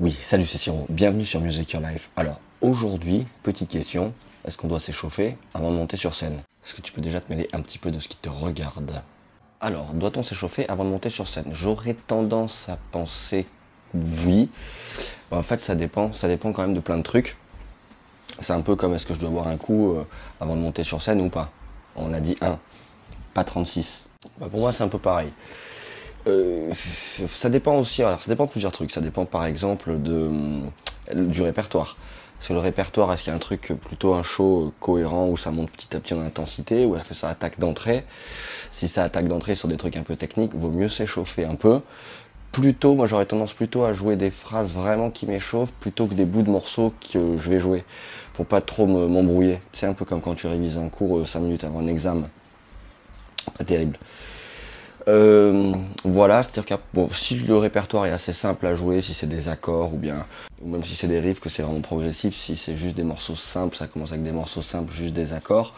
Oui, salut, c'est Siro. Bienvenue sur Music Your Life. Alors, aujourd'hui, petite question. Est-ce qu'on doit s'échauffer avant de monter sur scène? Est-ce que tu peux déjà te mêler un petit peu de ce qui te regarde? Alors, doit-on s'échauffer avant de monter sur scène? J'aurais tendance à penser oui. En fait, ça dépend. Ça dépend quand même de plein de trucs. C'est un peu comme est-ce que je dois boire un coup euh, avant de monter sur scène ou pas? On a dit 1, pas 36. Bah, pour moi, c'est un peu pareil. Euh, ça dépend aussi, alors ça dépend de plusieurs trucs. Ça dépend par exemple de, du répertoire. Sur le répertoire, est-ce qu'il y a un truc plutôt un show cohérent où ça monte petit à petit en intensité ou est-ce que ça attaque d'entrée? Si ça attaque d'entrée sur des trucs un peu techniques, vaut mieux s'échauffer un peu. Plutôt, moi j'aurais tendance plutôt à jouer des phrases vraiment qui m'échauffent plutôt que des bouts de morceaux que je vais jouer pour pas trop m'embrouiller. C'est un peu comme quand tu révises un cours 5 euh, minutes avant un examen. Pas terrible. Euh, voilà, c'est-à-dire que bon, si le répertoire est assez simple à jouer, si c'est des accords ou bien, ou même si c'est des riffs, que c'est vraiment progressif, si c'est juste des morceaux simples, ça commence avec des morceaux simples, juste des accords,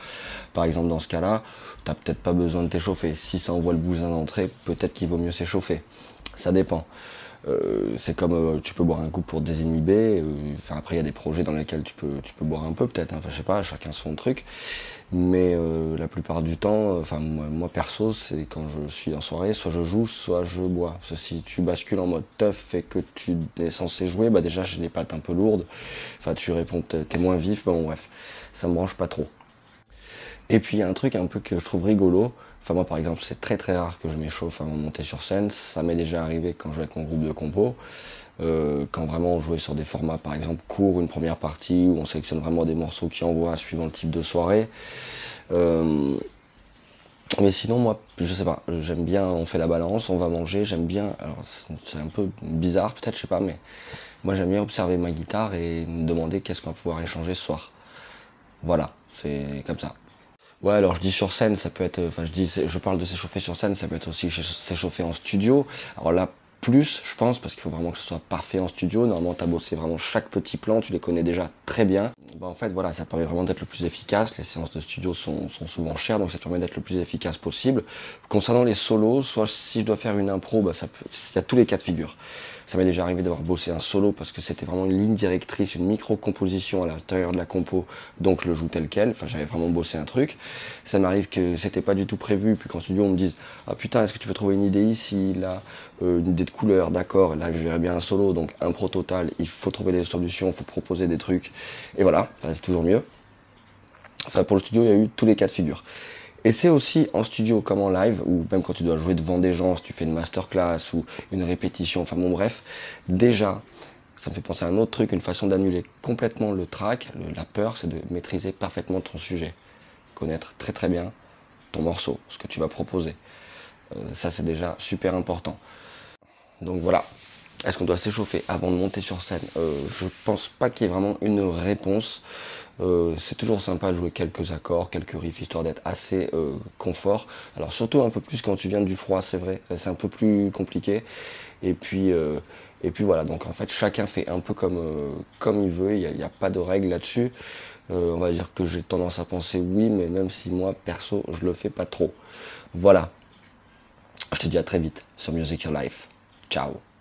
par exemple dans ce cas-là, t'as peut-être pas besoin de t'échauffer. Si ça envoie le bousin d'entrée, peut-être qu'il vaut mieux s'échauffer. Ça dépend. Euh, c'est comme euh, tu peux boire un coup pour désinhiber. Euh, enfin après il y a des projets dans lesquels tu peux tu peux boire un peu peut-être. Hein, enfin je sais pas, chacun son truc. Mais la plupart du temps, enfin moi, perso, c'est quand je suis en soirée, soit je joue, soit je bois. Parce que si tu bascules en mode tough et que tu es censé jouer, bah déjà j'ai les pattes un peu lourdes. Enfin tu réponds, t'es moins vif. Bon bref, ça me branche pas trop. Et puis il y a un truc un peu que je trouve rigolo Enfin moi par exemple c'est très très rare que je m'échauffe avant de monter sur scène. Ça m'est déjà arrivé quand je jouais avec mon groupe de compo. Euh, quand vraiment on jouait sur des formats par exemple courts, une première partie où on sélectionne vraiment des morceaux qui envoient suivant le type de soirée. Euh, mais sinon moi je sais pas, j'aime bien, on fait la balance, on va manger, j'aime bien, alors c'est un peu bizarre peut-être, je sais pas, mais moi j'aime bien observer ma guitare et me demander qu'est-ce qu'on va pouvoir échanger ce soir. Voilà, c'est comme ça. Ouais, alors je dis sur scène, ça peut être, enfin je dis, je parle de s'échauffer sur scène, ça peut être aussi s'échauffer en studio. Alors là, plus, je pense, parce qu'il faut vraiment que ce soit parfait en studio. Normalement, tu as bossé vraiment chaque petit plan, tu les connais déjà très bien. Bah, en fait, voilà, ça permet vraiment d'être le plus efficace. Les séances de studio sont, sont souvent chères, donc ça permet d'être le plus efficace possible. Concernant les solos, soit si je dois faire une impro, bah, ça peut, il y a tous les cas de figure. Ça m'est déjà arrivé d'avoir bossé un solo parce que c'était vraiment une ligne directrice, une micro-composition à l'intérieur de la compo, donc je le joue tel quel. Enfin, j'avais vraiment bossé un truc. Ça m'arrive que c'était pas du tout prévu, puis qu'en studio on me dise Ah putain, est-ce que tu peux trouver une idée ici, là, euh, une idée de couleur, d'accord, là je verrais bien un solo, donc un pro total, il faut trouver des solutions, il faut proposer des trucs, et voilà, c'est toujours mieux. Enfin, pour le studio, il y a eu tous les cas de figure. Et c'est aussi en studio comme en live, ou même quand tu dois jouer devant des gens, si tu fais une masterclass ou une répétition, enfin bon bref, déjà, ça me fait penser à un autre truc, une façon d'annuler complètement le track, la peur, c'est de maîtriser parfaitement ton sujet. Connaître très très bien ton morceau, ce que tu vas proposer. Euh, ça c'est déjà super important. Donc voilà, est-ce qu'on doit s'échauffer avant de monter sur scène euh, Je pense pas qu'il y ait vraiment une réponse. Euh, c'est toujours sympa de jouer quelques accords, quelques riffs, histoire d'être assez euh, confort. Alors surtout un peu plus quand tu viens du froid, c'est vrai, c'est un peu plus compliqué. Et puis, puis voilà, donc en fait chacun fait un peu comme, il veut, il n'y a, pas de règle là-dessus. on va dire que j'ai tendance à penser oui, mais même si moi, perso, je le fais pas trop. Voilà. Je te dis à très vite sur Music Your Life. Ciao